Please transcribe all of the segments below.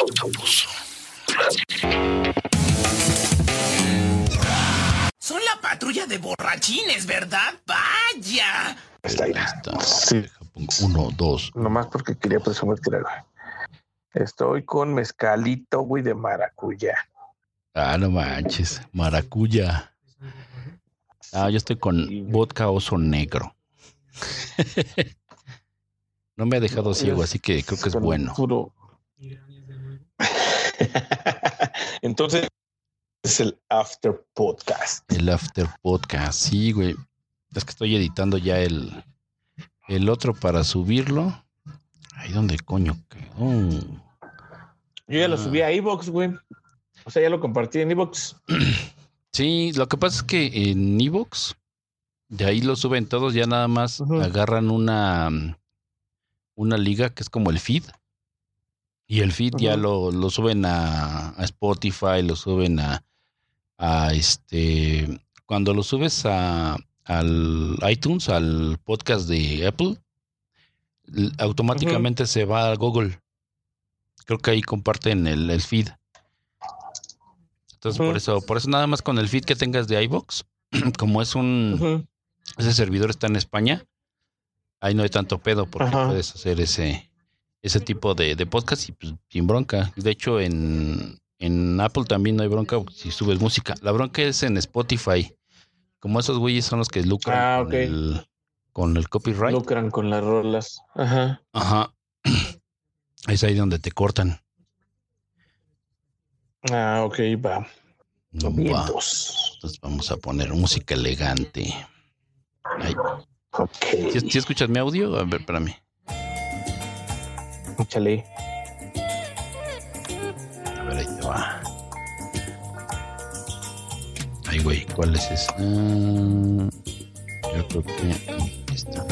Autobús. Son la patrulla de borrachines, ¿verdad? ¡Vaya! Está ahí. Está. Sí. Deja, pongo Uno, dos. Nomás porque quería presumir que era, güey. Estoy con mezcalito, güey, de maracuyá. Ah, no manches. Maracuya. Ah, yo estoy con vodka oso negro. no me ha dejado ciego, así que creo que es bueno. puro- Entonces, es el After Podcast. El after podcast, sí, güey. Es que estoy editando ya el, el otro para subirlo. Ahí donde coño quedó. Yo ya lo Ah. subí a Evox, güey. O sea, ya lo compartí en Evox. Sí, lo que pasa es que en Evox, de ahí lo suben todos, ya nada más agarran una, una liga que es como el feed. Y el feed ya lo, lo suben a, a Spotify, lo suben a, a este. Cuando lo subes a, al iTunes, al podcast de Apple, automáticamente se va a Google. Creo que ahí comparten el, el feed. Entonces, por eso, por eso nada más con el feed que tengas de iVoox, como es un, ese servidor está en España, ahí no hay tanto pedo porque puedes hacer ese, ese tipo de, de podcast y pues, sin bronca. De hecho, en, en Apple también no hay bronca si subes música. La bronca es en Spotify. Como esos güeyes son los que lucran Ah, con, el, con el copyright. Lucran con las rolas. Ajá. Ajá. Es ahí donde te cortan. Ah, ok, va. No, Bien, va. Entonces vamos a poner música elegante. Ay, Ok. ¿sí, sí escuchas mi audio? A ver, espérame. Échale. A ver, ahí te va. Ay, güey, ¿cuál es esa? Yo creo que está.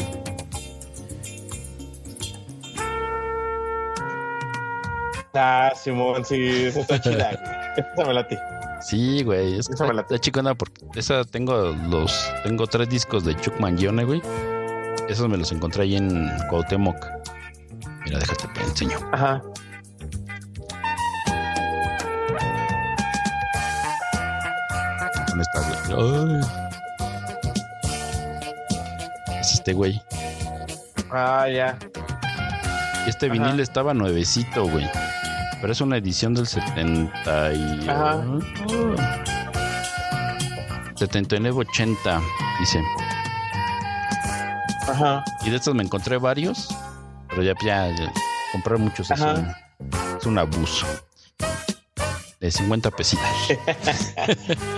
Ah, Simón, sí, esa está chida. Esa me late. Sí, güey, es Esa me late. está chingona porque esa tengo los, tengo tres discos de Chuck Mangione, güey. Esos me los encontré ahí en Cuauhtémoc. Mira, déjate te enseño. Ajá. ¿Dónde está, güey? Ay. Es este güey. Ah, ya. Este Ajá. vinil estaba nuevecito, güey. Pero es una edición del 70 y... Ajá. 79-80, dice. Ajá. Y de estos me encontré varios. Pero ya, ya, ya comprar muchos es un, es un abuso. De 50 pesitos.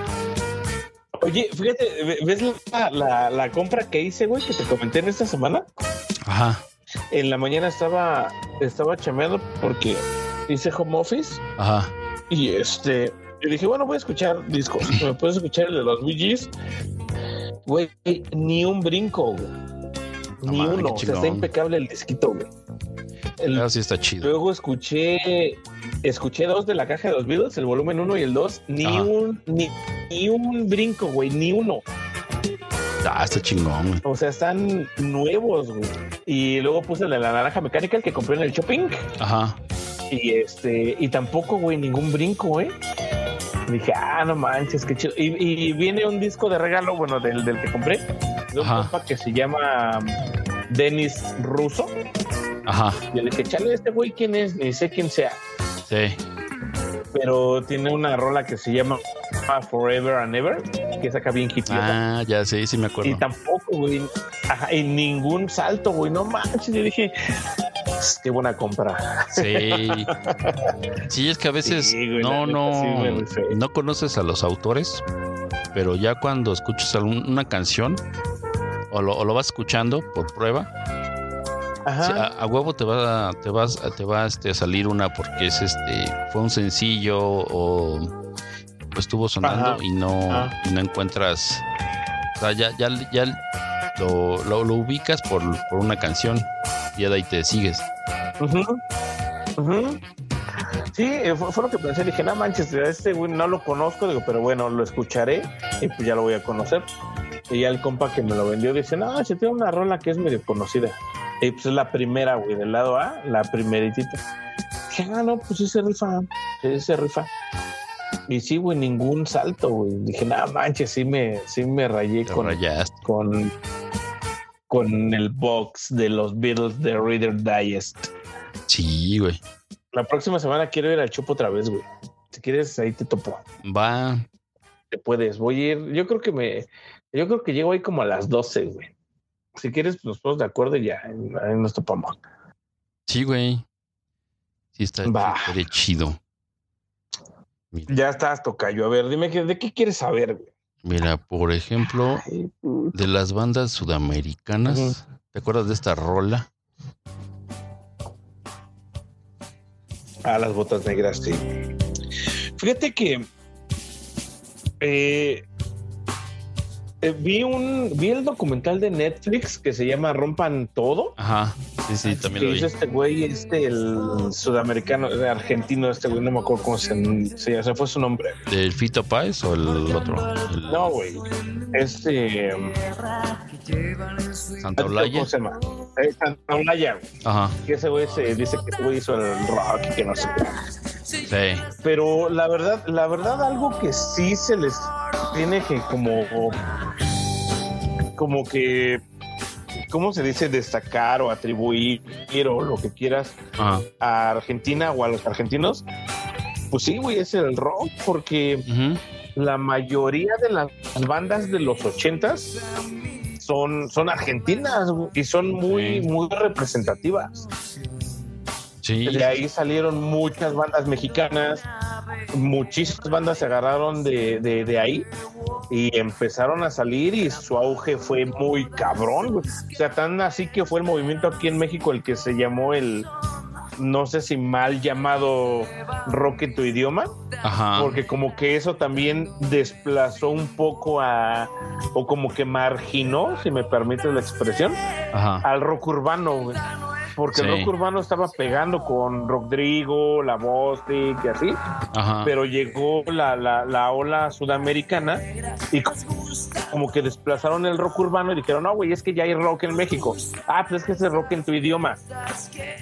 Oye, fíjate, ve- ¿ves la, la, la compra que hice, güey, que te comenté en esta semana? Ajá, En la mañana estaba, estaba chameando porque hice home office ajá. y este, yo dije, bueno, voy a escuchar discos. ¿Me puedes escuchar el de los Gees? Güey, ni un brinco, güey. Ni uno. O sea, está impecable el disquito, güey. El- sí está chido. Luego escuché escuché dos de la caja de los Beatles, el volumen 1 y el 2, ni Ajá. un ni, ni un brinco, güey, ni uno. Ah, está chingón, güey. O sea, están nuevos, güey. Y luego puse de la naranja mecánica, el que compré en el shopping. Ajá. Y este, y tampoco, güey, ningún brinco, güey. Dije, ah, no manches, qué chido. Y, y viene un disco de regalo, bueno, del, del que compré, de un que se llama Denis Russo. Ajá. Yo le dije, chale, este güey, ¿quién es? Ni sé quién sea. Sí. Pero tiene una rola que se llama Forever and Ever, que saca bien hitiosa. Ah, ya sé, sí me Y acuerdo. tampoco, güey, ajá, y ningún salto, güey, no manches. Yo dije, qué buena compra. Sí. Sí, es que a veces Sí, güey, no, no, sí no conoces a los autores, pero ya cuando escuchas algún- una canción o lo, o lo vas escuchando por prueba, Ajá. sí, a, a huevo te va, te vas, te va este, a salir una porque es este, fue un sencillo o estuvo sonando Ajá. y no, Ajá. y no encuentras, o sea, ya, ya, ya lo, lo- lo ubicas por, por una canción y ya de ahí te sigues. Sí, eh, fue, fue lo que pensé. Dije, no manches, este güey no lo conozco, digo, pero bueno, lo escucharé y pues ya lo voy a conocer. Y ya el compa que me lo vendió dice, no, se tiene una rola que es medio conocida. Y pues es la primera, güey, del lado A, la primeritita. dije, ah, no, pues sí se rifa, sí se rifa. Y sí, güey, ningún salto, güey. Dije, nada manches, sí me, sí me rayé Te con, rayaste. con, con el box de los Beatles de Reader Digest. Sí, güey. La próxima semana quiero ir al Chupo otra vez, güey. Si quieres, ahí te topo. Va. Te puedes. Voy a ir. Yo creo que me. Yo creo que llego ahí como a las 12, güey. Si quieres, pues nos ponemos de acuerdo y ya. Ahí nos topamos. Sí, güey. Sí, está chido. Mira, Ya estás, Tocayo. A ver, dime, que- ¿de qué quieres saber, güey? mira, por ejemplo, Ay, de las bandas sudamericanas. ¿te acuerdas de esta rola? Ah, las botas negras, sí. Fíjate que eh, eh, vi un vi el documental de Netflix que se llama Rompan Todo. Ajá. Sí, sí, también que lo vi. hizo este güey, este el sudamericano, el argentino, este güey, no me acuerdo cómo se, se llama, se fue su nombre. ¿Del Fito Páez o el otro? El No, güey. Este Santa Olaya. ¿cómo se llama? Eh, Santa Olaya. Ajá. Que ese güey se dice que ese güey hizo el rock y que no sé. Sí. Pero la verdad, la verdad, algo que sí se les tiene que como, como que, ¿cómo se dice? Destacar o atribuir o lo que quieras Ajá. a Argentina o a los argentinos. Pues sí, güey, es el rock, porque la mayoría de las bandas de los ochentas son, son argentinas y son muy, Sí. muy representativas. Sí. De ahí salieron muchas bandas mexicanas, muchísimas bandas se agarraron de, de, de ahí y empezaron a salir y su auge fue muy cabrón. güey. O sea, tan así que fue el movimiento aquí en México el que se llamó el, no sé si mal llamado rock en tu idioma, Ajá. porque como que eso también desplazó un poco a, o como que marginó, si me permites la expresión, Ajá. al rock urbano, güey. Porque el rock urbano estaba pegando con Rodrigo, La Bostic y así, Ajá. pero llegó la, la, la ola sudamericana y co- como que desplazaron el rock urbano y dijeron, no, güey, es que ya hay rock en México. Ah, pues es que ese rock en tu idioma.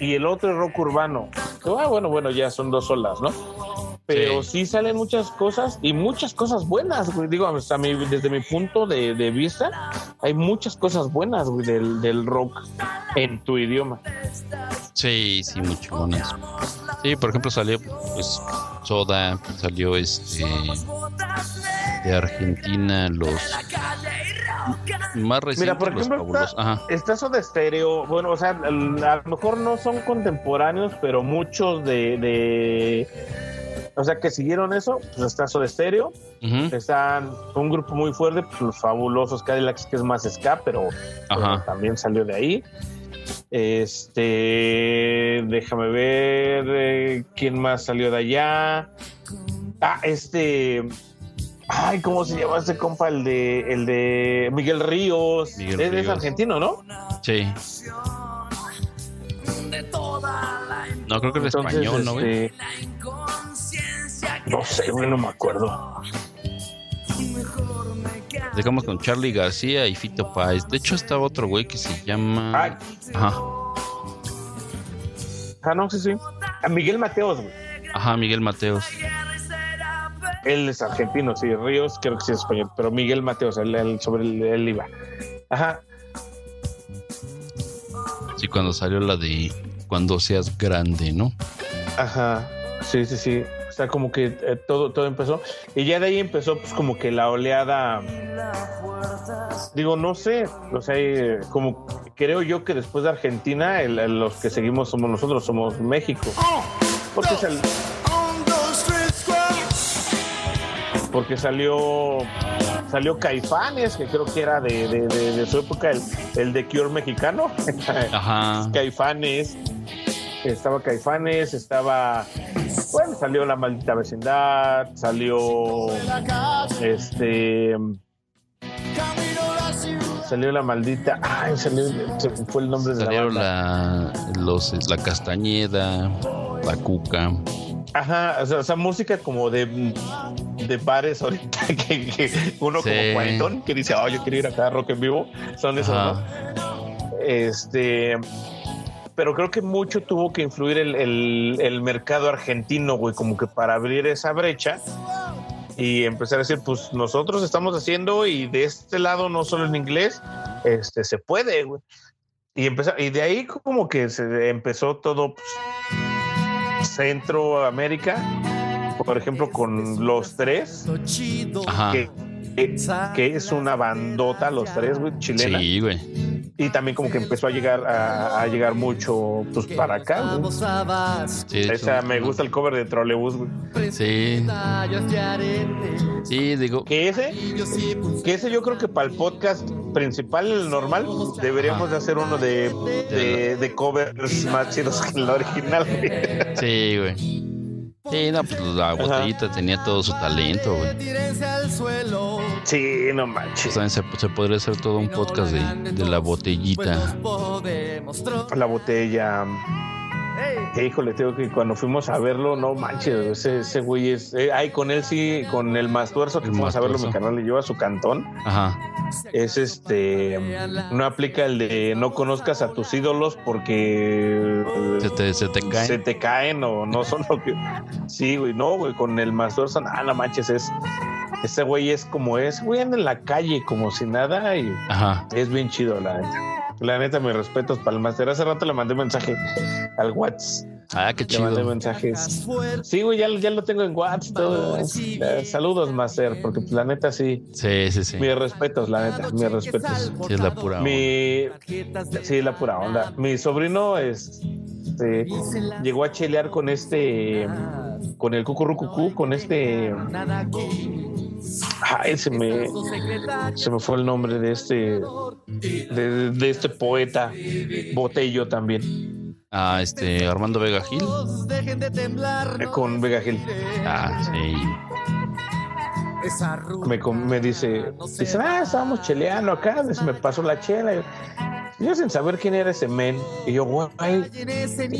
Y el otro es rock urbano. Ah, bueno, bueno, ya son dos olas, ¿no? Pero sí, salen muchas cosas y muchas cosas buenas, güey. Digo, hasta mi- desde mi punto de, de vista, hay muchas cosas buenas, güey, del, del rock en tu idioma. Sí, sí, mucho buenas. Sí, por ejemplo, salió pues Soda, salió este de Argentina, los más recientes, Mira, por ejemplo, está, eso de estéreo. Bueno, o sea, a lo mejor no son contemporáneos, pero muchos de, de- o sea, que siguieron eso, pues está eso de estéreo. Ujú. Están un grupo muy fuerte, pues, los fabulosos Cadillacs, que es más ska, pero, también salió de ahí. Este, déjame ver eh, quién más salió de allá. Ah, este, ay, ¿cómo se llama este compa? El de, el de Miguel Ríos. Miguel es, es Ríos. argentino, ¿no? Sí. No, creo que es Entonces, español, ¿no, güey? este, no sé, güey, no me acuerdo. Dejamos con Charlie García y Fito Páez. De hecho, estaba otro güey que se llama. Ay, Ajá. ah, no, sí, sí. A Miguel Mateos, güey. Ajá, Miguel Mateos. Él es argentino, sí. Ríos creo que sí es español, pero Miguel Mateos, él, él- sobre él, él iba. Ajá. Sí, cuando salió la de Cuando seas grande, ¿no? Ajá, sí, sí, sí. O sea, como que eh, todo, todo empezó. Y ya de ahí empezó, pues, como que la oleada. Digo, no sé. O sea, eh, como creo yo que después de Argentina, el- el- los que seguimos somos nosotros, somos México. Porque, sal- porque salió. Salió Caifanes, que creo que era de, de- de- de su época, el, el de Cure mexicano. Ajá. Caifanes, estaba Caifanes, estaba, salió La Maldita Vecindad, salió, este, salió La Maldita, ay, salió, se fue el nombre de la Salieron banda. la, los, la Castañeda, la Cuca. Ajá, o sea, o sea, música como de, de bares ahorita, que, que uno Sí. como cuarentón que dice, oh, yo quiero ir acá a rock en vivo, son esos, Ajá. ¿no? Este, pero creo que mucho tuvo que influir el, el, el mercado argentino, güey, como que para abrir esa brecha y empezar a decir, pues nosotros estamos haciendo y de este lado, no solo en inglés, este se puede, güey. Y empezar, y de ahí como que se empezó todo pues, Centroamérica, por ejemplo, con los tres, Ajá. que, que, que es una bandota, los tres, güey, chilena. Sí, güey. Y también como que empezó a llegar a, a llegar mucho pues para acá, güey. Sí, Esa, me gusta el cover de Trolebús, güey. Sí. Sí, digo. Que ese, que ese yo creo que para el podcast principal, el normal, deberíamos de hacer uno de, de, de covers más chidos que el original. güey. Sí, güey. Sí, no, pues la botellita tenía todo su talento, güey. Sí, no Pues manches. también se, se podría hacer todo un podcast de, de la botellita. La botella. Que híjole, te digo que cuando fuimos a verlo, no manches, ese, ese güey es. eh, ay, con él sí, con el más tuerzo que El fuimos a verlo, mi canal le lleva su cantón. Ajá. Es este. No aplica el de no conozcas a tus ídolos porque. Se te, se te cae. se te caen o no son lo que. Sí, güey, no, güey, con el Master ah, no manches, es. Ese güey es como es, güey, anda en la calle como si nada y Ajá. es bien chido, la neta. La neta, mis respetos para el Master. Hace rato le mandé mensaje al WhatsApp. Ah, qué Le mandé chido. mensajes. Sí, güey, ya, ya lo tengo en WhatsApp. Todo. Eh, saludos, Master, porque pues, la neta sí. Sí, sí, sí. Mis respetos, la neta, mis respetos. Sí, es la pura. onda. Mi, sí, la pura onda. Mi sobrino este, llegó a chelear con este, con el cucurrucucú, con este. Ay, se me, se me fue el nombre de este, de, de este poeta, Botello también, Ah, este, Armando Vega Gil. eh, con Vega Gil. Ah, sí. Me, me dice, dice, ah, estábamos cheleando acá, me pasó la chela. Yo sin saber quién era ese men. Y yo, güey,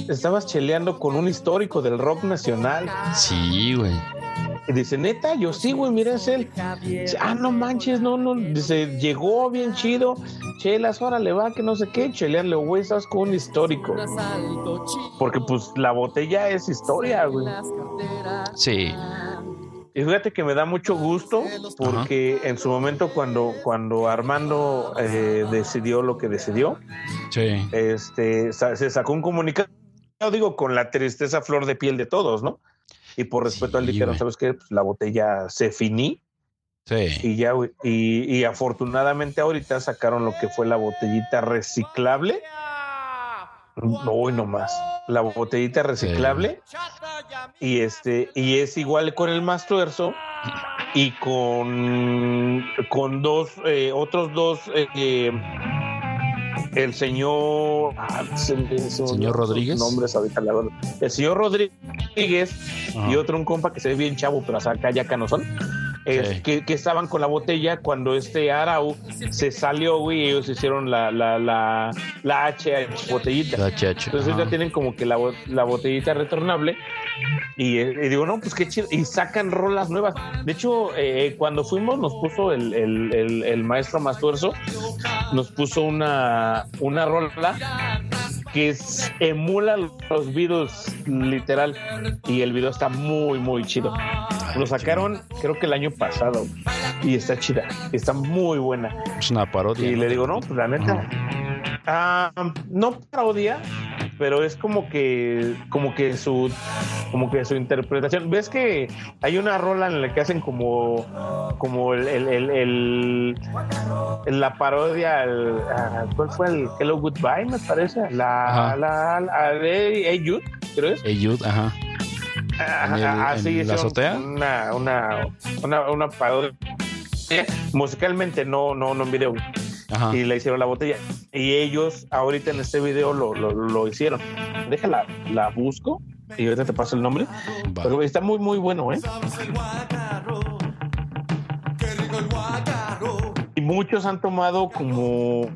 estabas cheleando con un histórico del rock nacional. Sí, güey. Y dice, neta, yo sí, güey, mira, es él. Dice, ah, no manches, no, no. Dice, llegó bien chido. Chelas, órale, va, que no sé qué. Chelearle, güey, estás con un histórico. Porque, pues, la botella es historia, güey. Sí. Y fíjate que me da mucho gusto porque en su momento cuando, cuando Armando eh, decidió lo que decidió, Sí. este, sa- se sacó un comunicado, digo, con la tristeza flor de piel de todos, ¿no? Y por respeto al dijeron. ¿sabes qué? Pues la botella se finí Sí. y ya, y, y afortunadamente ahorita sacaron lo que fue la botellita reciclable. No, no más. La botellita reciclable. Y este, y es igual con el más tuerzo y con, con dos, eh, otros dos, eh, el señor, ah, ¿Señor Rodríguez? Nombres ahorita, la verdad. El señor Rodríguez Ajá. y otro un compa que se ve bien chavo, pero acá ya no son. Es que, que estaban con la botella cuando este Arau se salió, güey, y ellos hicieron la, la, la, la H botellita. La chacho. Entonces Ajá. ya tienen como que la, la botellita retornable. Y, eh, y digo, no, pues qué chido. Y sacan rolas nuevas. De hecho, eh, cuando fuimos, nos puso el, el, el, el maestro Mastuerzo, nos puso una, una rola que es- emula los Beatles, literal. Y el video está muy, muy chido. Lo sacaron, creo que el año pasado. Y está chida. Está muy buena. Es una parodia. Y ¿no? le digo, no, pues la neta. ah, no parodia, pero es como que, como que su, como que su interpretación. ¿Ves que hay una rola en la que hacen como, como el, el, el, el- el- la parodia, al- ¿cuál fue el Hello Goodbye? Me parece. La, Ajá. la, la, creo es. Ajá. Ajá, ¿En el- así en la azotea? Una, una, una, una. Musicalmente, no, no, no en video Ajá. y le hicieron la botella. Y ellos ahorita en este video lo, lo, lo hicieron. Déjala, la busco y ahorita te paso el nombre. Pero está muy, muy bueno, ¿eh? Y muchos han tomado como-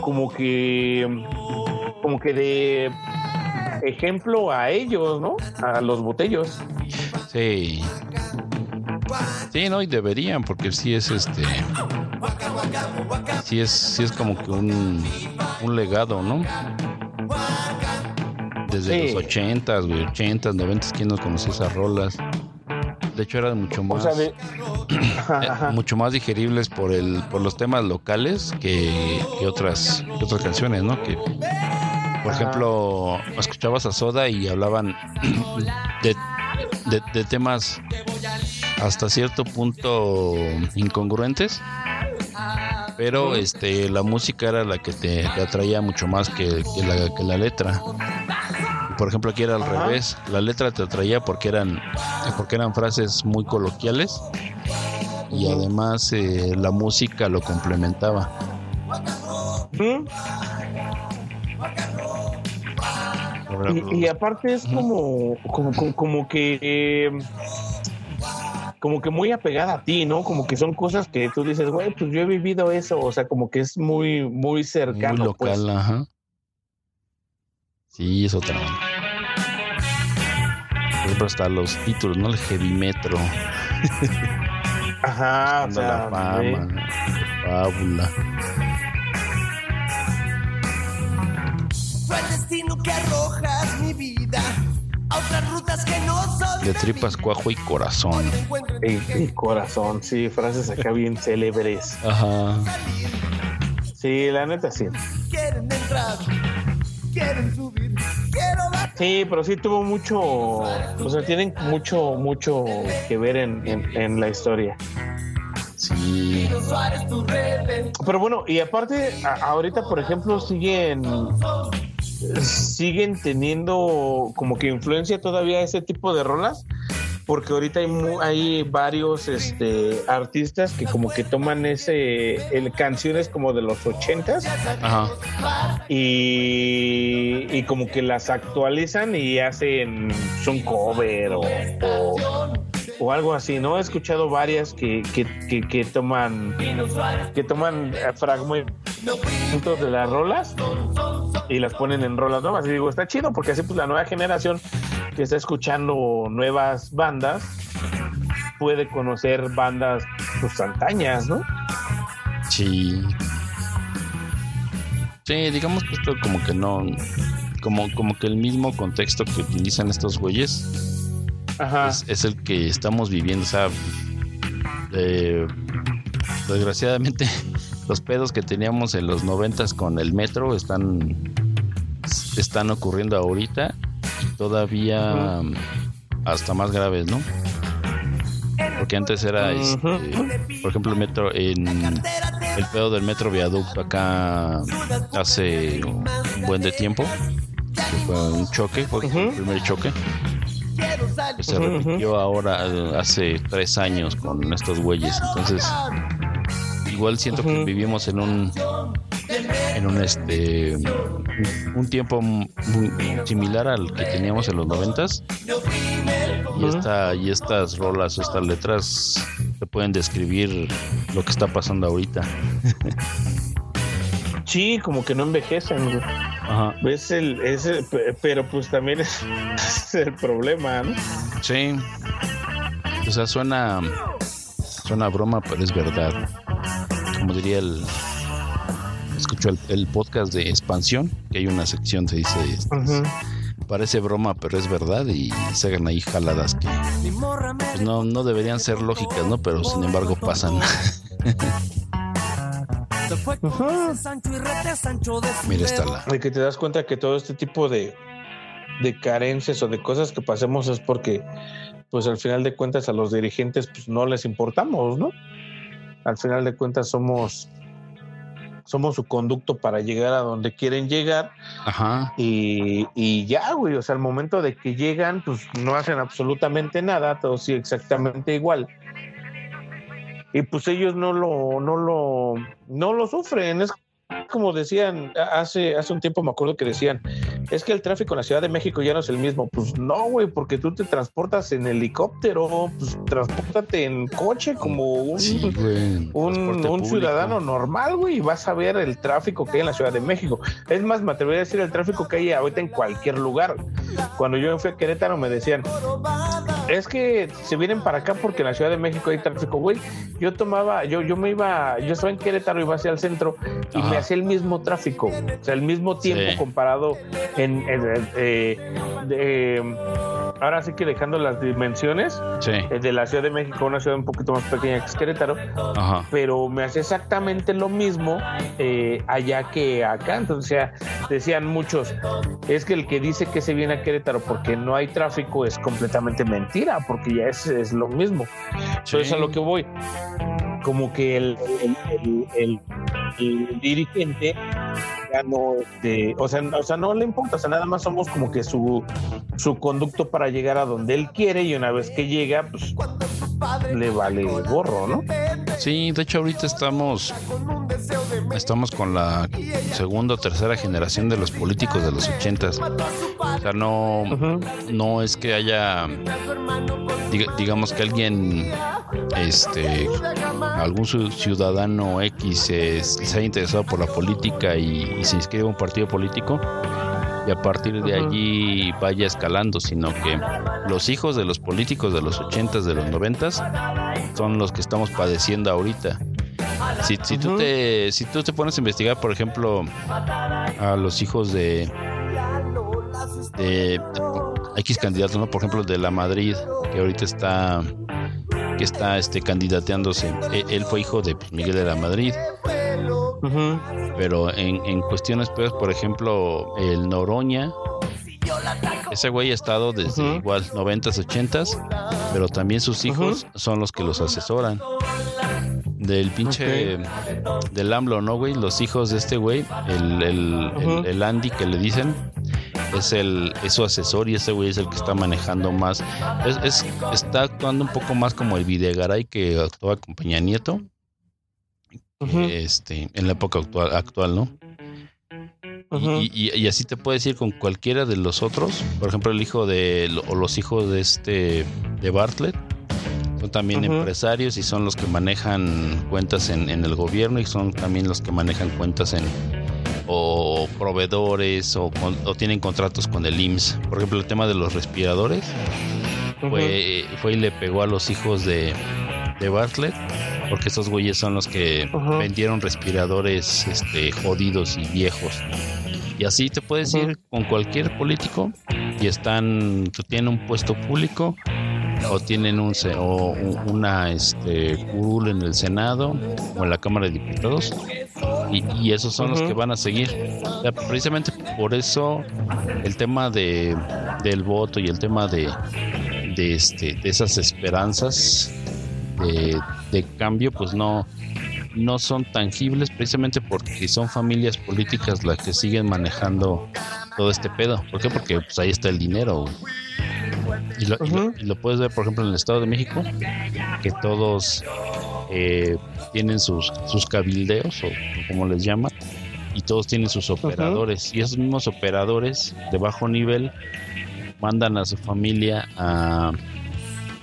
como que, como que de ejemplo a ellos, ¿no? A los botellos. Sí. Sí, no, y deberían, porque sí es este. Sí es, sí es como que un, un legado, ¿no? desde los ochentas, güey, ochentas, noventas, ¿quién no conocía esas rolas? De hecho, eran mucho más, eh, mucho más digeribles por el, por los temas locales que, otras, otras canciones, ¿no? Que, por ejemplo, escuchabas a Soda y hablaban de, de, temas hasta cierto punto incongruentes pero este la música era la que te, atraía mucho más que, la, que la letra. Por ejemplo aquí era al revés. La letra te atraía porque eran porque eran frases muy coloquiales y además eh, la música lo complementaba y, aparte es como como, como, que eh, como que muy apegada a ti, ¿no? Como que son cosas que tú dices, güey, pues yo he vivido eso, o sea, como que es muy, muy cercano. Muy pues. local, ajá. Sí, es otra. Por ejemplo, hasta los títulos, ¿no? El heavy metro. Ajá, o sea, la fama, fábula. Destino que arrojas mi vida otras rutas que no son de tripas, cuajo y corazón. Y, corazón, sí, frases acá bien célebres. Ajá. Sí, la neta sí. Quieren entrar, quieren subir, Sí, pero sí tuvo mucho, o sea, tienen mucho, mucho que ver en, en la historia. Sí. Pero bueno, y aparte, ahorita, por ejemplo, siguen siguen teniendo como que influencia todavía ese tipo de rolas porque ahorita hay, hay varios este, artistas que como que toman ese el, canciones como de los ochentas y, y como que las actualizan y hacen son cover o, o, algo así, ¿no? He escuchado varias que, que, que, toman que toman fragmentos de las rolas y las ponen en rolas nuevas. Y digo, está chido porque así pues la nueva generación que está escuchando nuevas bandas puede conocer bandas pues antañas, ¿no? Sí. Sí, digamos que esto como que no, como, como que el mismo contexto que utilizan estos güeyes Es, el que estamos viviendo, o sea, eh, desgraciadamente los pedos que teníamos en los noventas con el metro están están ocurriendo ahorita todavía hasta más graves, ¿no? Porque antes era, este, por ejemplo, el metro, en el pedo del metro viaducto acá hace un buen de tiempo, fue un choque, fue el primer choque. Se repitió ahora hace tres años con estos güeyes. Entonces, igual siento que vivimos en un en un este un tiempo muy similar al que teníamos en los noventas. Y esta y estas rolas estas letras te pueden describir lo que está pasando ahorita. Sí como que no envejecen Ajá. ves el ese pero pues también es, el problema ¿no? sí o sea suena suena broma pero es verdad como diría el escucho el, podcast de expansión, que hay una sección que dice, este, parece broma, pero es verdad, y se hagan ahí jaladas que pues, no, no deberían ser lógicas, ¿no? Pero sin embargo pasan. Mira, está la. De que te das cuenta que todo este tipo de, de carencias o de cosas que pasemos es porque, pues al final de cuentas, a los dirigentes pues no les importamos, ¿no? Al final de cuentas somos somos su conducto para llegar a donde quieren llegar. Ajá. Y, y ya, güey, o sea, al momento de que llegan, pues no hacen absolutamente nada, todo sigue exactamente igual. Y pues ellos no lo, no lo, no lo sufren. Como decían hace, hace un tiempo, me acuerdo que decían, es que el tráfico en la Ciudad de México ya no es el mismo. Pues no, güey, porque tú te transportas en helicóptero, pues transportate en coche como un, un, ciudadano normal, güey, y vas a ver el tráfico que hay en la Ciudad de México. Es más, me atrevería a decir el tráfico que hay ahorita en cualquier lugar. Cuando yo fui a Querétaro me decían, es que se vienen para acá porque en la Ciudad de México hay tráfico, güey. Yo tomaba, yo, yo me iba, yo estaba en Querétaro, iba hacia el centro y me hacía el mismo tráfico, o sea, el mismo tiempo comparado en, en- eh, de- ahora sí que dejando las dimensiones Sí. eh, de la Ciudad de México, una ciudad un poquito más pequeña que es Querétaro, Ajá. pero me hace exactamente lo mismo eh, allá que acá. Entonces, o sea, decían muchos, es que el que dice que se viene a Querétaro porque no hay tráfico es completamente mentira, porque ya es, es lo mismo. Entonces, Sí. a lo que voy, como que el, el, el- el- el dirigente este, o sea, o sea, no le importa, o sea, nada más somos como que su, su conducto para llegar a donde él quiere y una vez que llega, pues le vale gorro, ¿no? Sí, de hecho ahorita estamos estamos con la segunda o tercera generación de los políticos de los ochentas. O sea, no, no es que haya diga- digamos que alguien este algún ciu- ciudadano X eh, se haya interesado por la política y, y se inscribe a un partido político y a partir de allí vaya escalando, sino que los hijos de los políticos de los ochentas, de los noventas, son los que estamos padeciendo ahorita. Si, si, tú Ujú. te, si tú te pones a investigar, por ejemplo, a los hijos de, de X candidatos, ¿no? Por ejemplo, el de la Madrid, que ahorita está que está este candidateándose. E- Él fue hijo de pues, Miguel de la Madrid, Pero en, en cuestiones peores, por ejemplo, el Noroña, ese güey ha estado desde Ujú. igual 90s, 80s, pero también sus hijos son los que los asesoran. Del pinche del AMLO, ¿no, güey? Los hijos de este güey, el, el, el- Andy que le dicen, es el es su asesor y ese güey es el que está manejando más. Es, es- está actuando un poco más como el Videgaray que actuaba con Peña Nieto, Ujú. este, en la época actual, actual ¿no? Y-. Y, y- y así te puedes ir con cualquiera de los otros. Por ejemplo, el hijo de o los hijos de este de Bartlett son también empresarios y son los que manejan cuentas en, en el gobierno y son también los que manejan cuentas en o proveedores o, con- o tienen contratos con el IMSS. Por ejemplo, el tema de los respiradores fue, fue y le pegó a los hijos de, de Bartlett porque esos güeyes son los que vendieron respiradores este, jodidos y viejos. Y así te puedes Ujú. ir con cualquier político y están, tienen un puesto público o tienen un, o un- una este, curul en el Senado o en la Cámara de Diputados y, y esos son los que van a seguir. O sea, precisamente por eso el tema de, del voto y el tema de, de, este, de esas esperanzas de, de cambio, pues no, no son tangibles precisamente porque son familias políticas las que siguen manejando todo este pedo. ¿Por qué? Porque pues, ahí está el dinero. Y lo, y lo- Ujú. y lo puedes ver, por ejemplo, en el Estado de México, que todos eh, tienen sus, sus cabildeos, o como les llaman, y todos tienen sus operadores. Y esos mismos operadores de bajo nivel mandan a su familia a,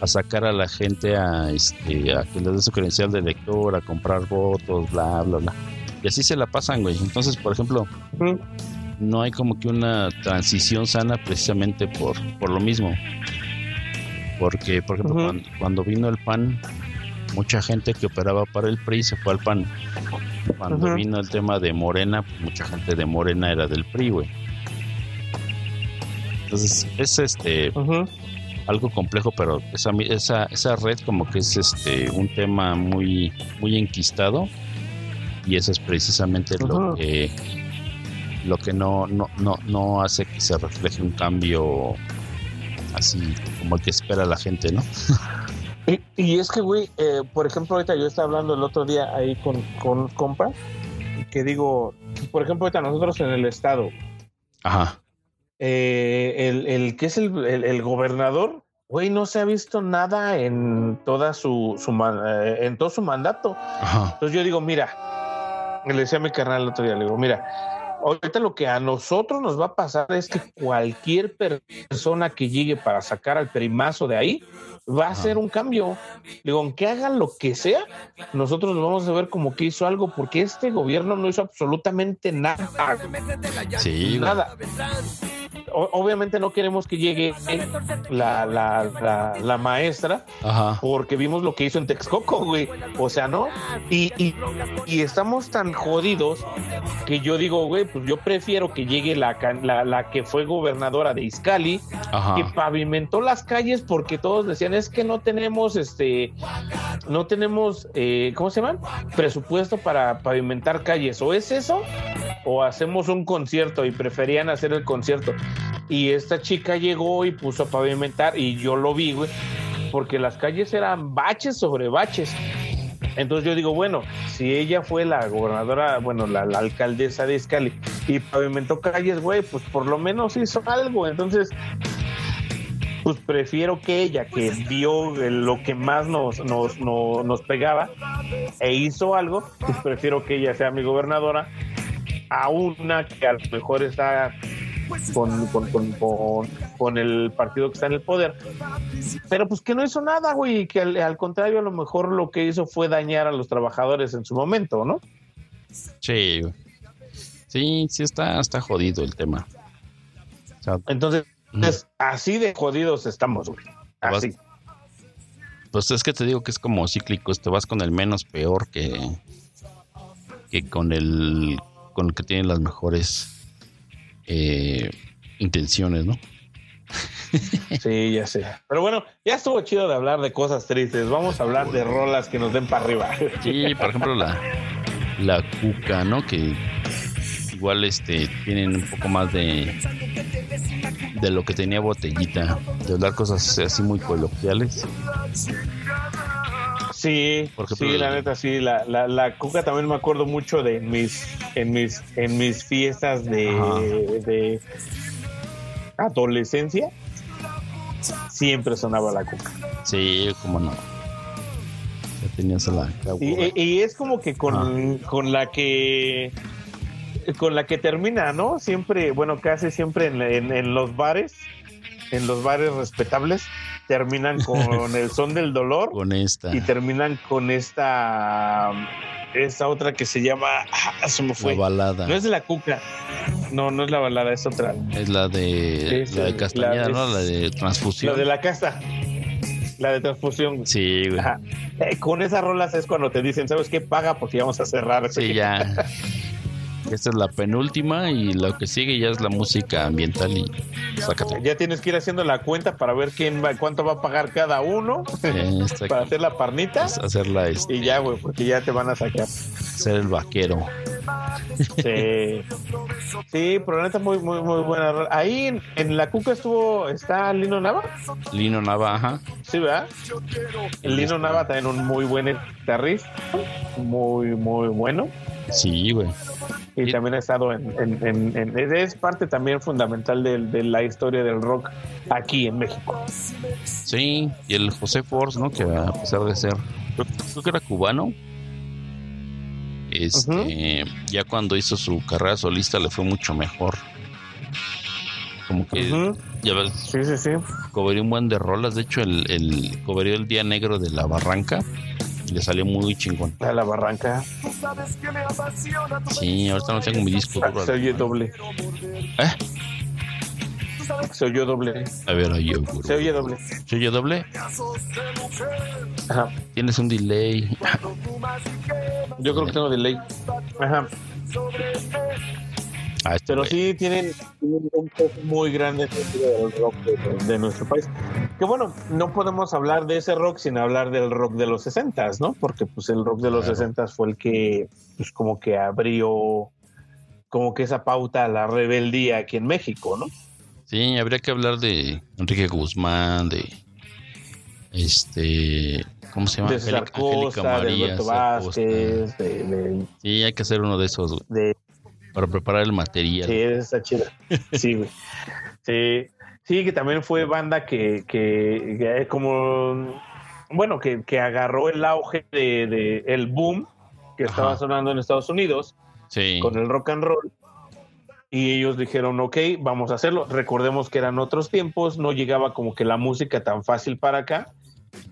a sacar a la gente a, este, a que les dé su credencial de elector, a comprar votos, bla, bla, bla. Y así se la pasan, güey. Entonces, por ejemplo, no hay como que una transición sana precisamente por, por lo mismo. Porque, por ejemplo, cuando, cuando vino el PAN, mucha gente que operaba para el PRI se fue al PAN. Cuando vino el tema de Morena, mucha gente de Morena era del PRI, güey. Entonces, es este. Algo complejo, pero esa, esa, esa red como que es este un tema muy, muy enquistado y eso es precisamente lo que lo que no, no, no, no hace que se refleje un cambio así como el que espera la gente, ¿no? Y, y es que, güey, eh, por ejemplo, ahorita yo estaba hablando el otro día ahí con, con compas, que digo, por ejemplo, ahorita nosotros en el estado, Ajá. Eh, el, el que es el, el- el gobernador, güey, no se ha visto nada en toda su, eh, en todo su mandato. Ajá. Entonces yo digo, mira, le decía a mi carnal el otro día, le digo, mira, ahorita lo que a nosotros nos va a pasar es que cualquier persona que llegue para sacar al primazo de ahí va a hacer un cambio. Digo, aunque hagan lo que sea, nosotros nos vamos a ver como que hizo algo, porque este gobierno no hizo absolutamente nada. Sí. Nada. O- obviamente no queremos que llegue la, la, la, la maestra Ajá. porque vimos lo que hizo en Texcoco, güey. O sea, ¿no? Y, y, y estamos tan jodidos que yo digo, güey, pues yo prefiero que llegue la, la, la que fue gobernadora de Izcali, que pavimentó las calles porque todos decían, es que no tenemos, este, no tenemos, eh, ¿cómo se llama? Presupuesto para pavimentar calles. O es eso, o hacemos un concierto y preferían hacer el concierto. Y esta chica llegó y puso a pavimentar y yo lo vi, güey, porque las calles eran baches sobre baches. Entonces yo digo, bueno, si ella fue la gobernadora, bueno, la, alcaldesa de Izcali y pavimentó calles, güey, pues por lo menos hizo algo. Entonces, pues prefiero que ella, que vio lo que más nos, nos, nos, nos pegaba e hizo algo, pues prefiero que ella sea mi gobernadora a una que a lo mejor está con, con, con, con, con el partido que está en el poder. Pero pues que no hizo nada, güey, y que al, al contrario a lo mejor lo que hizo fue dañar a los trabajadores en su momento, ¿no? Sí. Sí, sí está, está jodido el tema. O sea, Entonces, así de jodidos estamos, güey. Así. pues es que te digo que es como cíclico, te vas con el menos peor que, que con el con el que tiene las mejores eh, intenciones, ¿no? Sí, ya sé. Pero bueno, ya estuvo chido de hablar de cosas tristes. Vamos a hablar de rolas que nos den para arriba. Sí, por ejemplo la, la cuca, ¿no? Que igual este tienen un poco más de de lo que tenía botellita, de hablar cosas así muy coloquiales. Sí, sí, la neta, sí. La, la, la cuca también me acuerdo mucho de mis, en mis, en mis fiestas de, de adolescencia. Siempre sonaba la cuca. Sí, como no. Ya tenías la Y, y- y es como que con, con la que con la que termina, ¿no? Siempre, bueno, casi siempre en, en- en los bares, en los bares respetables, terminan con el son del dolor con esta y terminan con esta esta otra que se llama ah, se me la fue. balada. No es de la cuca. No, no es la balada, es otra. Es la de Es la de Castañeda, la- ¿no? La de La transfusión. de la casa. La de transfusión. Sí, güey. Ajá. Eh, con esas rolas es cuando te dicen, ¿sabes qué? Paga porque vamos a cerrar. Sí, ya. Esta es la penúltima y lo que sigue ya es la música ambiental y sácate. Ya tienes que ir haciendo la cuenta para ver quién va, cuánto va a pagar cada uno Ya está para hacer la parnita. Es hacerla este, Y ya, güey, porque ya te van a sacar. ser el vaquero. Sí, sí pero neta muy, muy, muy buena. Ahí en, en la cuca estuvo, ¿está Lino Nava? Lino Navaja. Sí, ¿verdad? El Lino Nava también un muy buen guitarrista, muy, muy bueno. Sí, güey. Y Sí. también ha estado en, en, en- en- es parte también fundamental de, de la historia del rock aquí en México. Sí, y el José Force, ¿no? Que a pesar de ser, creo, creo que era cubano, este, ya cuando hizo su carrera solista le fue mucho mejor. Como que, ya ves, Sí, sí, sí. cobrió un buen de rolas. De hecho, el, el cobrió el Día Negro de la Barranca y le salió muy chingón. A la barranca. Sí, ahorita no tengo mi disco duro. Se oye doble. ¿Eh? Se oyó doble. A ver, oye. Se oye doble. ¿Se oye doble? Ajá. Tienes un delay. Yo creo que tengo delay. Ajá. Ah, este Pero güey. sí tienen un un peso muy grande del rock de, de nuestro país. Que bueno, no podemos hablar de ese rock sin hablar del rock de los 60 ¿no? Porque pues el rock de los Claro. 60 fue el que pues como que abrió como que esa pauta a la rebeldía aquí en México, ¿no? Sí, habría que hablar de Enrique Guzmán, de este, ¿cómo se llama? De Angélica- Costa, de María, Costa. Vázquez, de, de, Sí, hay que hacer uno de esos güey, de- para preparar el material. Sí, está chida. Sí, güey. Sí, sí, que también fue banda que, que, que como, bueno, que, que agarró el auge de, de el boom que estaba sonando en Estados Unidos Sí, con el rock and roll. Y ellos dijeron, ok, vamos a hacerlo. Recordemos que eran otros tiempos, no llegaba como que la música tan fácil para acá.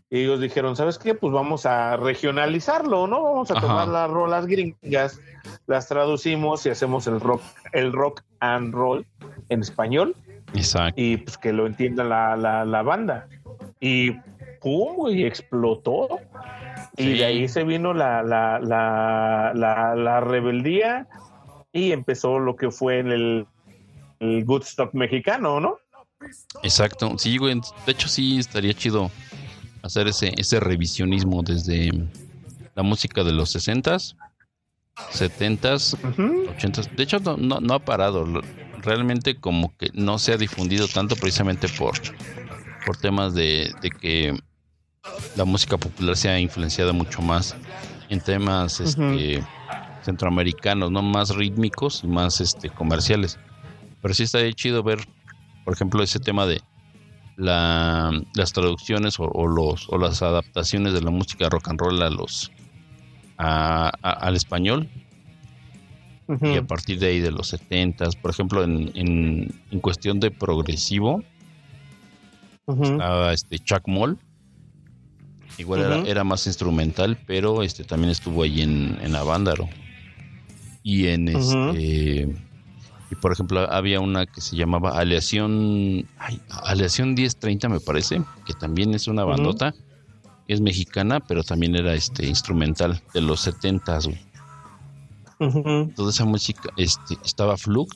Y ellos dijeron, ¿sabes qué? Pues vamos a regionalizarlo, ¿no? Vamos a Ajá. tomar las rolas gringas, las traducimos y hacemos el rock, el rock and roll en español. Exacto. y pues que lo entienda la, la, la banda. Y pum, y explotó. Y Sí. de ahí se vino la, la, la, la, la rebeldía y empezó lo que fue el, el Woodstock mexicano, ¿no? Exacto. Sí, güey. De hecho, sí estaría chido hacer ese, ese revisionismo desde la música de los 60s, 70s, Ujú. 80s. De hecho, no, no, no ha parado. Realmente como que no se ha difundido tanto precisamente por, por temas de, de que la música popular se ha influenciado mucho más en temas este, centroamericanos, no más rítmicos y más este comerciales. Pero sí estaría chido ver, por ejemplo, ese tema de la, las traducciones o, o los o las adaptaciones de la música rock and roll a los a- a- al español. Y a partir de ahí de los 70 por ejemplo en, en, en cuestión de progresivo estaba este Chuck Moll. Igual era, era más instrumental pero este también estuvo ahí en, en Avándaro y en este y por ejemplo había una que se llamaba Aleación ay, Aleación 1030 me parece que también es una bandota. Es mexicana pero también era este instrumental de los 70 güey. Ujú. toda esa música este, estaba Fluke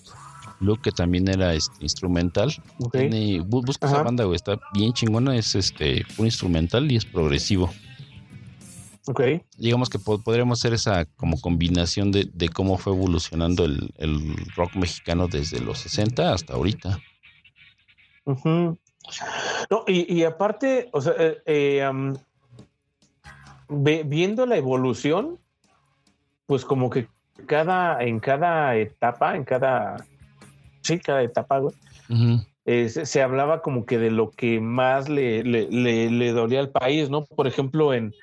Fluke que también era este instrumental. Ok. Tiene- bu- busca esa banda güey está bien chingona es este un instrumental y es progresivo Ok. digamos que po- podríamos hacer esa como combinación de, de cómo fue evolucionando el, el rock mexicano desde los 60 hasta ahorita. No, y, y aparte, o sea, eh, eh, ve- viendo la evolución, pues como que cada, en cada etapa, en cada, sí, cada etapa, güey, eh, se, se hablaba como que de lo que más le, le, le, le dolía al país, ¿no? Por ejemplo, en,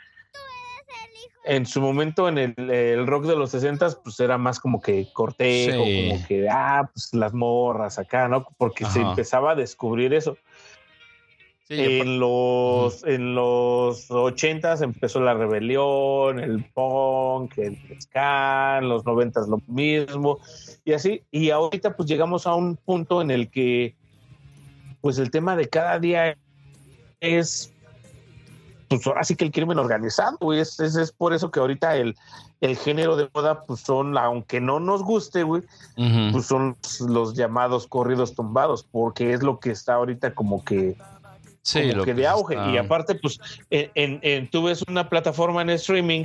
en su momento en el, el rock de los 60 pues era más como que cortejo, Sí. como que, ah, pues las morras acá, ¿no? Porque se empezaba a descubrir eso. Sí, En los, en los 80 empezó la rebelión, el punk, el ska, en los 90 lo mismo, y así. Y ahorita pues llegamos a un punto en el que pues el tema de cada día es pues ahora sí que el crimen organizado, güey. Es, es, es por eso que ahorita el, el género de moda, pues son, aunque no nos guste, güey, pues son los, los llamados corridos tumbados, porque es lo que está ahorita como que Sí, como lo que que de auge. está- Y aparte, pues, en, en- en- tú ves una plataforma en streaming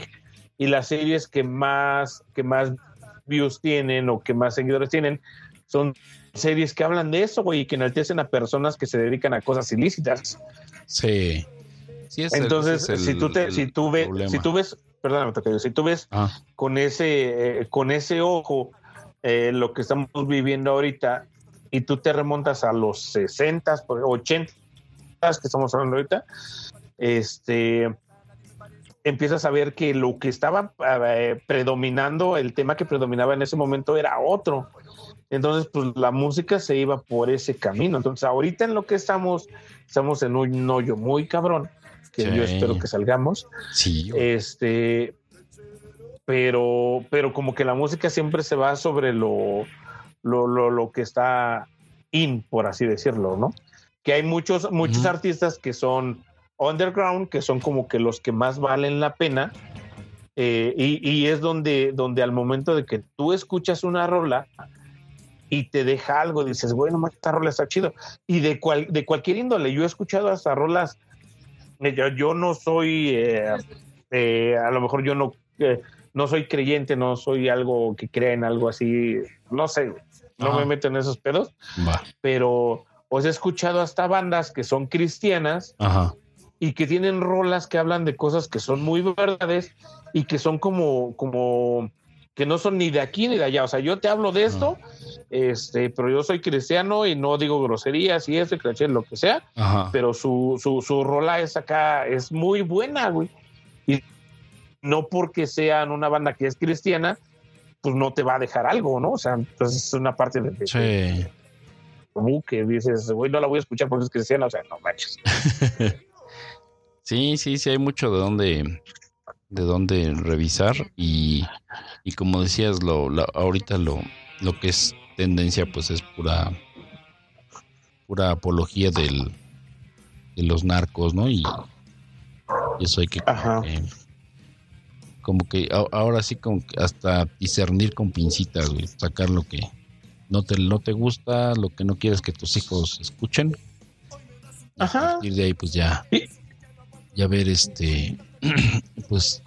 y las series que más, que más views tienen o que más seguidores tienen son series que hablan de eso, güey, y que enaltecen a personas que se dedican a cosas ilícitas. Sí. Sí, es el- Entonces, es si tú te, si tú ves, si tú ves, perdóname, Tocayo, si tú ves Ah, con ese, eh, con ese ojo eh, lo que estamos viviendo ahorita y tú te remontas a los 60, 80 que estamos hablando ahorita, este empiezas a ver que lo que estaba eh, predominando, el tema que predominaba en ese momento era otro. Entonces, pues la música se iba por ese camino. Entonces, ahorita en lo que estamos, estamos en un hoyo muy cabrón, que Sí. yo espero que salgamos. sí. Este, pero, pero como que la música siempre se va sobre lo, lo, lo, lo que está in, por así decirlo, ¿no? Que hay muchos, muchos artistas que son underground, que son como que los que más valen la pena. eh, y, y es donde, donde al momento de que tú escuchas una rola y te deja algo, dices, bueno, esta rola está chido. Y de, cual, de cualquier índole, yo he escuchado hasta rolas, yo, yo no soy, eh, eh, a lo mejor yo no, eh, no soy creyente, no soy algo que crea en algo así, no sé, no Ajá. me meto en esos pedos, pero os he escuchado hasta bandas que son cristianas Ajá. y que tienen rolas que hablan de cosas que son muy verdades y que son como, como que no son ni de aquí ni de allá. O sea, yo te hablo de esto, este, pero yo soy cristiano y no digo groserías y eso, y lo que sea, Ajá. pero su, su, su rola es acá, es muy buena, güey. Y no porque sean una banda que es cristiana, pues no te va a dejar algo, ¿no? O sea, pues es una parte de, de- Sí. como que dices, güey, no la voy a escuchar porque es cristiana, o sea, no manches. Sí, sí, sí, hay mucho de dónde, de dónde revisar y, y como decías, lo, la- ahorita lo, lo que es tendencia pues es pura, pura apología del, de los narcos, ¿no? Y, y eso hay que como Ajá. que, como que a- ahora sí como que hasta discernir con pincitas, güey, sacar lo que no te, no te gusta, lo que no quieres que tus hijos escuchen. Y a Ajá. partir de ahí, pues ya, Y- ya ver este, pues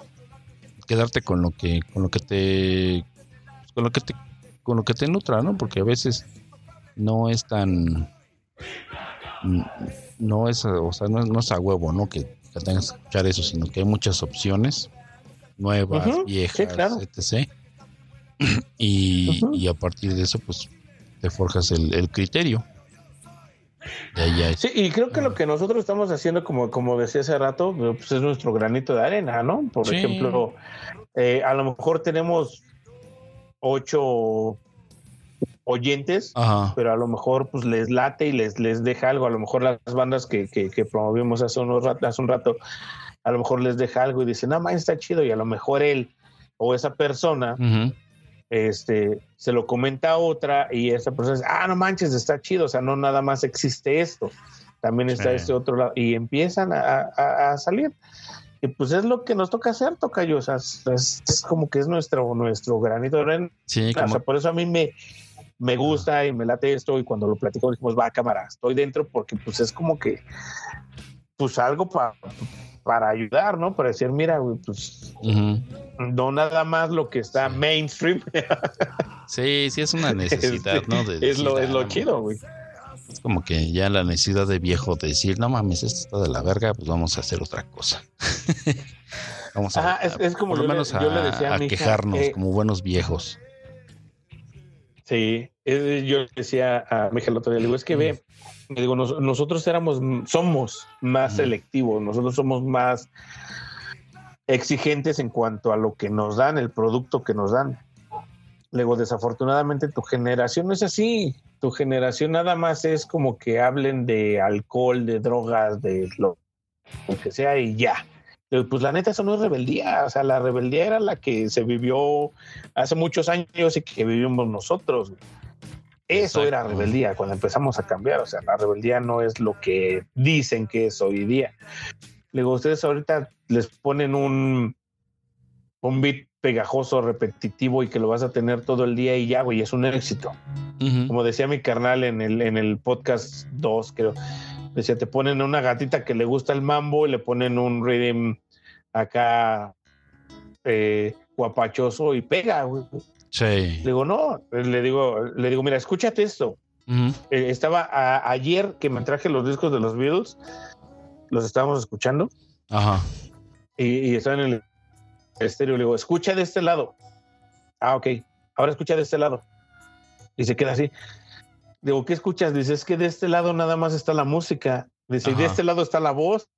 quedarte con lo que, con lo que te, con lo que te, con lo que te nutra, ¿no? Porque a veces no es tan, no es, o sea, no, es- no es a huevo, ¿no? Que, que tengas que escuchar eso, sino que hay muchas opciones nuevas, viejas, sí, claro. etc. Y, y a partir de eso, pues, te forjas el, el criterio. De Sí, y creo que lo que nosotros estamos haciendo, como, como decía hace rato, pues es nuestro granito de arena, ¿no? Por Sí. ejemplo, eh, a lo mejor tenemos ocho oyentes, Ajá. pero a lo mejor pues les late y les, les deja algo. A lo mejor las bandas que, que, que promovimos hace, unos hace un rato, a lo mejor les deja algo y dicen, no, man, está chido. Y a lo mejor él o esa persona. Este, se lo comenta a otra y esa persona dice, ah, no manches, está chido, o sea, no nada más existe esto, también está Sí. este otro lado, y empiezan a, a- a salir. Y pues es lo que nos toca hacer, Tocayo, o sea, es, es- como que es nuestro, nuestro granito de arena. Sí, O sea, por eso a mí me, me gusta y me late esto, y cuando lo platicamos dijimos, va, cámara, estoy dentro, porque pues es como que, pues algo pa- para ayudar, ¿no? Para decir, mira, güey, pues no nada más lo que está mainstream, sí, sí es una necesidad, ¿no? De es lo, es lo ah, chido, güey. Es como que ya la necesidad de viejo de decir, no mames, esto está de la verga, pues vamos a hacer otra cosa. vamos a, Ajá, es- es como por lo menos le a, a hija, quejarnos eh, como buenos viejos. Sí, eh, yo decía a mi hija el otro día, le digo, es que ve, le digo, nos- nosotros éramos, somos más selectivos, nosotros somos más exigentes en cuanto a lo que nos dan, el producto que nos dan. Le digo, desafortunadamente tu generación no es así. Tu generación nada más es como que hablen de alcohol, de drogas, de lo, lo que sea y ya. Pues la neta, eso no es rebeldía. O sea, la rebeldía era la que se vivió hace muchos años y que vivimos nosotros. Eso era rebeldía cuando empezamos a cambiar. O sea, la rebeldía no es lo que dicen que es hoy día. Le digo, ustedes ahorita les ponen un, un beat pegajoso, repetitivo y que lo vas a tener todo el día y ya, güey, es un éxito. Como decía mi carnal en el, en el podcast 2, creo. Decía, te ponen una gatita que le gusta el mambo y le ponen un rhythm acá eh, guapachoso y pega, güey. Sí. Le digo, no, le digo, le digo, mira, escúchate esto. Eh, estaba a- ayer que me traje los discos de los Beatles, los estábamos escuchando Ajá. y, y estaba en el estéreo. Le digo, escucha de este lado. Ah, ok. Ahora escucha de este lado. Y se queda así. Digo, ¿qué escuchas? Dice, es que de este lado nada más está la música. Dice, y de Ajá. este lado está la voz.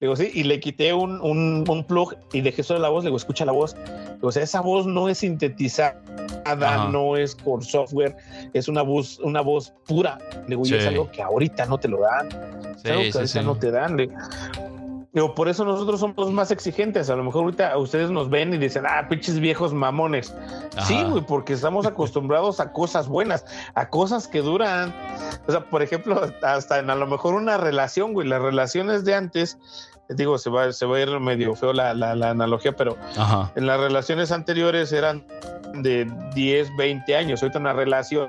Digo, sí, y le quité un, un, un plug y dejé solo la voz. Digo, escucha la voz. Digo, o sea, esa voz no es sintetizada, Ajá. no es por software, es una voz, una voz pura. Digo, y es algo que ahorita no te lo dan. Es algo que Sí, sí, ahorita no te dan. Le- Digo, por eso nosotros somos más exigentes. A lo mejor ahorita ustedes nos ven y dicen, ah, pinches viejos mamones. Ajá. Sí, güey, porque estamos acostumbrados a cosas buenas, a cosas que duran. O sea, por ejemplo, hasta en a lo mejor una relación, güey, las relaciones de antes, digo, se va, se va a ir medio feo la, la, la analogía, pero Ajá. en las relaciones anteriores eran de 10, 20 años. Ahorita una relación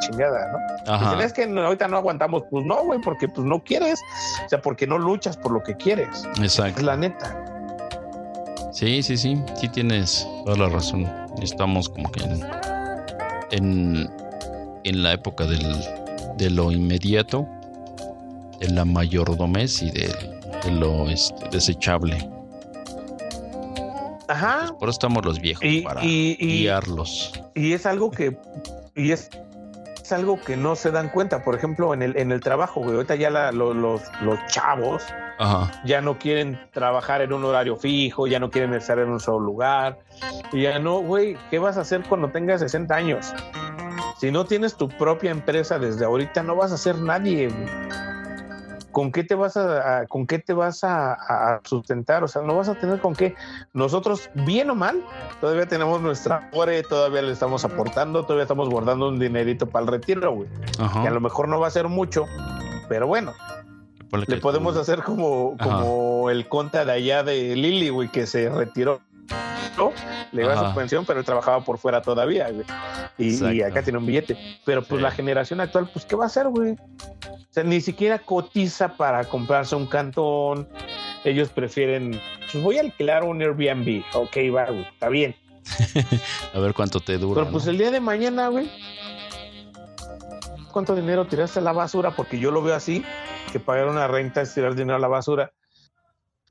chingada, ¿no? Dicen, es que no, ahorita no aguantamos. Pues no, güey, porque pues no quieres. O sea, porque no luchas por lo que quieres. Es Exacto. la neta. Sí, sí, sí. Sí tienes toda la razón. Estamos como que en, en, en la época del, de lo inmediato, de la mayordomés y de, de lo este, desechable. Ajá. Por eso estamos los viejos, Y, para y, y, guiarlos. y es algo que y es, es algo que no se dan cuenta. Por ejemplo, en el, en el trabajo, güey. Ahorita ya la- lo- los, los chavos Ajá. ya no quieren trabajar en un horario fijo, ya no quieren estar en un solo lugar. Y ya no, güey, ¿qué vas a hacer cuando tengas 60 años? Si no tienes tu propia empresa desde ahorita, no vas a ser nadie. güey. ¿Con qué te vas a, con qué te vas a, a, sustentar? O sea, no vas a tener con qué. Nosotros, bien o mal, todavía tenemos nuestra ore, todavía le estamos aportando, todavía estamos guardando un dinerito para el retiro, güey. Que a lo mejor no va a ser mucho, pero bueno. Le podemos hacer como, como el conta de allá de Lili, güey, que se retiró le iba a su pensión, pero él trabajaba por fuera todavía, Y, acá tiene un billete. Pero pues la generación actual, pues, ¿qué va a hacer, güey? O sea, ni siquiera cotiza para comprarse un cantón. Ellos prefieren, pues voy a alquilar un Airbnb. Ok, va, güey, está bien. a ver cuánto te dura. Pero pues el día de mañana, güey, ¿cuánto dinero tiraste a la basura? Porque yo lo veo así, que pagar una renta es tirar dinero a la basura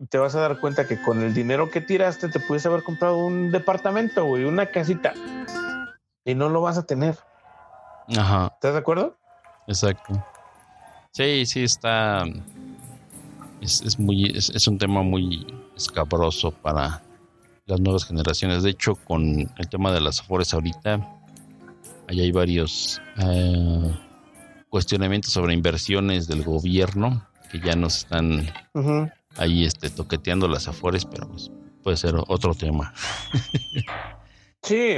te vas a dar cuenta que con el dinero que tiraste te puedes haber comprado un departamento, güey, una casita. Y no lo vas a tener. Ajá. ¿Estás de acuerdo? Exacto. Sí, sí, está. Es, muy, es, un tema muy escabroso para las nuevas generaciones. De hecho, con el tema de las afores ahorita, ahí hay varios eh, cuestionamientos sobre inversiones del gobierno que ya nos están ahí este, toqueteando las afores, pero pues puede ser otro tema. sí,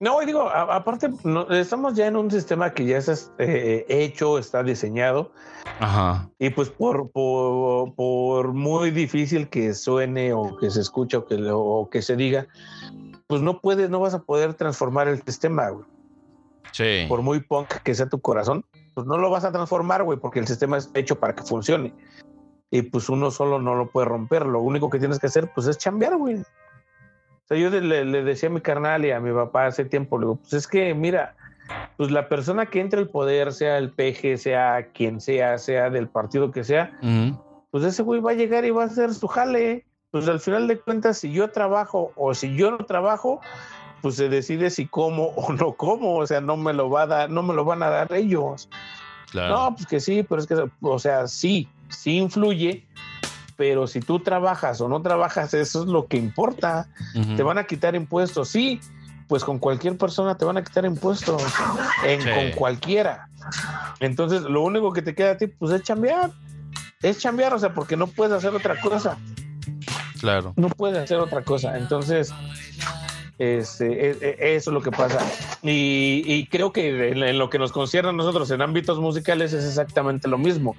no, digo, aparte, estamos ya en un sistema que ya está eh, hecho, está diseñado. Ajá. Y pues por, por, por, muy difícil que suene o que se escuche o que, o que se diga, pues no puedes, no vas a poder transformar el sistema, güey. Sí. Por muy punk que sea tu corazón, pues no lo vas a transformar, güey, porque el sistema es hecho para que funcione y pues uno solo no lo puede romper. Lo único que tienes que hacer pues es chambear, güey. O sea, yo le, decía a mi carnal y a mi papá hace tiempo, le digo, pues es que mira, pues la persona que entre el poder, sea el PG, sea quien sea, sea del partido que sea, pues ese güey va a llegar y va a hacer su jale. Pues al final de cuentas, si yo trabajo o si yo no trabajo, pues se decide si como o no como, o sea, no me lo va a dar, no me lo van a dar ellos. No, pues que sí, pero es que, o sea, sí, sí influye, pero si tú trabajas o no trabajas, eso es lo que importa. Te van a quitar impuestos, sí, pues con cualquier persona te van a quitar impuestos, en, con cualquiera. Entonces, lo único que te queda a ti, pues es chambear. Es chambear, o sea, porque no puedes hacer otra cosa. Claro. No puedes hacer otra cosa. Entonces, este, e, e, eso es lo que pasa. Y, creo que en, lo que nos concierne a nosotros en ámbitos musicales es exactamente lo mismo.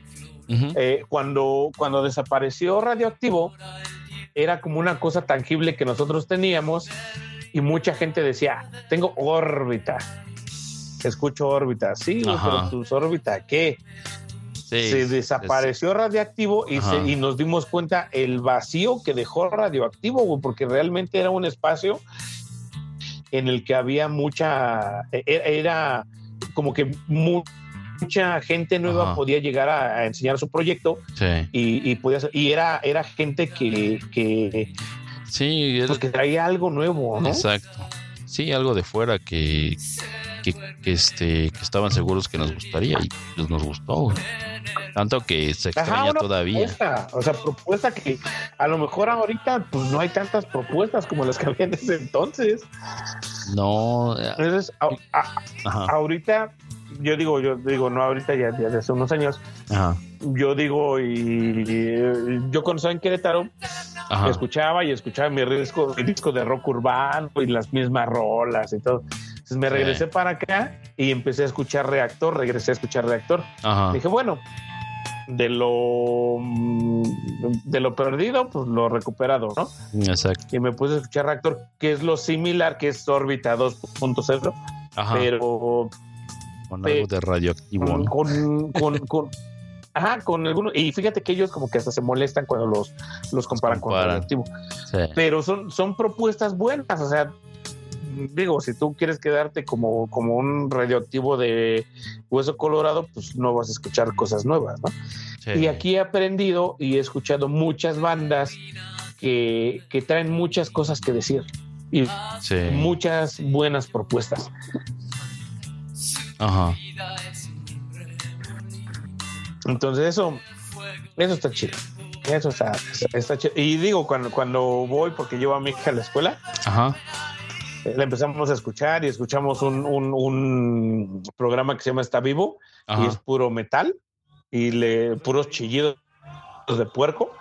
Eh, cuando, cuando desapareció Radioactivo, era como una cosa tangible que nosotros teníamos y mucha gente decía, tengo órbita, escucho órbita, sí, pero tus órbita, ¿qué? se desapareció radioactivo y, y, nos dimos cuenta el vacío que dejó radioactivo, porque realmente era un espacio en el que había mucha, e, e, era como que mucha gente nueva podía llegar a, enseñar su proyecto y, y, podía y era, era gente que, que, sí, pues que traía algo nuevo, Exacto. Sí, algo de fuera que, que, este, que estaban seguros que nos gustaría y pues nos gustó. Tanto que se extraña todavía. o sea, propuesta que a lo mejor ahorita pues no hay tantas propuestas como las que había en ese entonces. No. Entonces, ahorita, yo digo, yo digo, no ahorita, ya, ya hace unos años. Yo digo, y, yo cuando estaba en Querétaro, escuchaba y escuchaba mi disco, mi disco de rock urbano y las mismas rolas y todo. Entonces me regresé para acá y empecé a escuchar Reactor, regresé a escuchar Reactor. Dije, bueno, de lo de lo perdido, pues lo recuperado, ¿no? Exacto. Y me puse a escuchar Reactor, que es lo similar que es órbita 2.0, pero con algo de radioactivo, con, con, con, ajá, con algunos, y fíjate que ellos como que hasta se molestan cuando los, los comparan, con radioactivo. Pero son, son propuestas buenas, o sea, digo, si tú quieres quedarte como, como un radioactivo de hueso colorado, pues no vas a escuchar cosas nuevas, ¿no? Y aquí he aprendido y he escuchado muchas bandas que, traen muchas cosas que decir y muchas buenas propuestas. Ajá. Entonces eso, eso está chido. Eso está, está chido. Y digo, cuando, cuando voy, porque llevo a mi hija a la escuela, Ajá la empezamos a escuchar y escuchamos un, un, programa que se llama Está Vivo y es puro metal. y le puros chillidos de puerco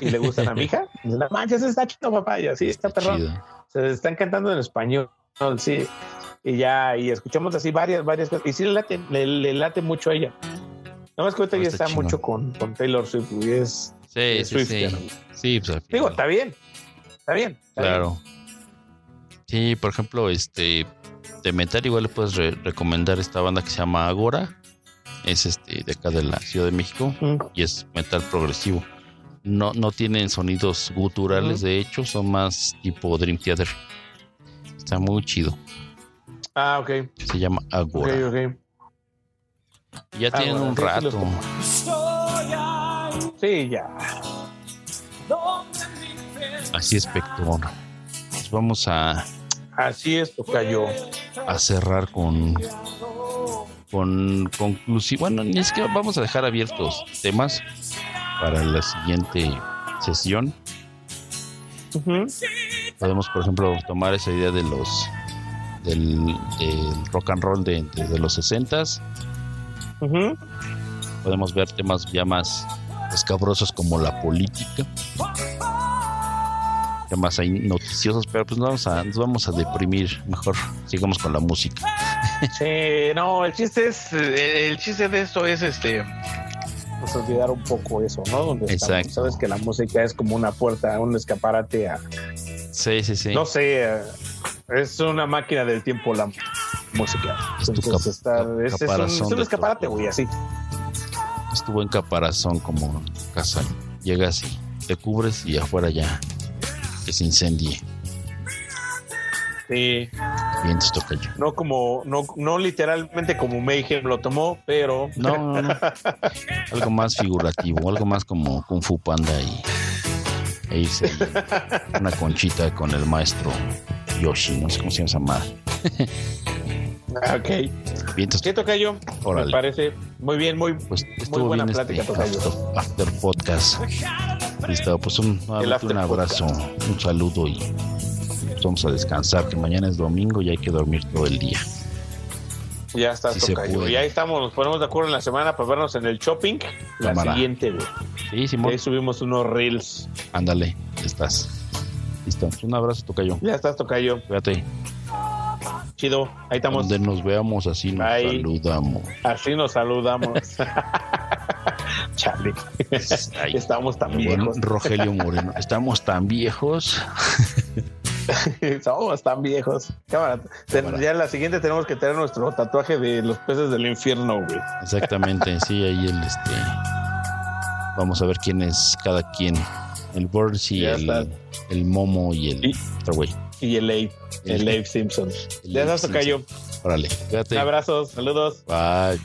y le gustan a mi hija. No manches, está chido, papá. Y así está, perrón. chido. Se están cantando en español, sí. Y ya, y escuchamos así varias, varias cosas. Y sí le late, le, le late mucho a ella. Nada más que ahorita ya está está mucho con, con Taylor Swift y es. Sí, Es sí, sí. Pues, Digo, está bien. Está bien. está bien. Sí, por ejemplo, este de metal igual le puedes re- recomendar esta banda que se llama Agora. Es este de acá de la Ciudad de México Mm. y es metal progresivo. No, no tienen sonidos guturales, de hecho, son más tipo Dream Theater. Está muy chido. Ah, ok. Se llama Agora. ok. Y ya Ah, tienen bueno, un rato. Sí, ya. Así es, Pector. Vamos a, Así es, Tocayo. a cerrar con con conclusión. Bueno, ni siquiera vamos a dejar abiertos temas para la siguiente sesión. Podemos, por ejemplo, tomar esa idea de los del, del rock and roll de, desde los 60s. Ujú. Podemos ver temas ya más escabrosos como la política. Temas ahí noticiosos, pero pues vamos a, nos vamos a deprimir. Mejor sigamos con la música. Sí, no, el chiste es, el chiste de esto es este, pues olvidar un poco eso, ¿no? Donde estamos. Exacto. Sabes que la música es como una puerta, un escaparate a, Sí, sí, sí. no sé, es una máquina del tiempo la música. Es tu Entonces, está- es, es un, es escaparate, güey, así. Estuvo en caparazón como casa. Llegas y te cubres y afuera ya que se incendie. Sí, yo. no como, no, no literalmente como Mayhem lo tomó, pero No, no. Algo más figurativo, algo más como Kung Fu Panda y e irse una conchita con el maestro Yoshi, no sé cómo se llama. Ah, ok. Vientos ¿Qué toca yo? Me parece muy bien, muy Pues estuvo buena bien plática, este after, after podcast. Listo, pues un, un abrazo, un saludo y vamos a descansar, que mañana es domingo y hay que dormir todo el día. Ya está, Sí tocayo. Y ahí estamos, nos ponemos de acuerdo en la semana para vernos en el shopping. La siguiente, güey. Sí, Simón, Ahí subimos unos reels. ándale, ya estás. Listo, un abrazo, Tocayo. Ya estás, tocayo. Cuídate. Chido. Ahí estamos. Donde nos veamos así nos Bye. saludamos. Así nos saludamos. Chale. Ay, Estamos tan Bueno, viejos. Rogelio Moreno. Estamos tan viejos. Somos tan viejos. Cámara. Ya en la siguiente tenemos que tener nuestro tatuaje de los peces del infierno, güey. Exactamente, sí, ahí el este. Vamos a ver quién es cada quien. El Birds y Ya el, está. el Momo y el Y- otro güey. Y el Abe. El Abe Simpson. El Ya tocayo. Órale, cuídate. Abrazos, saludos. Bye.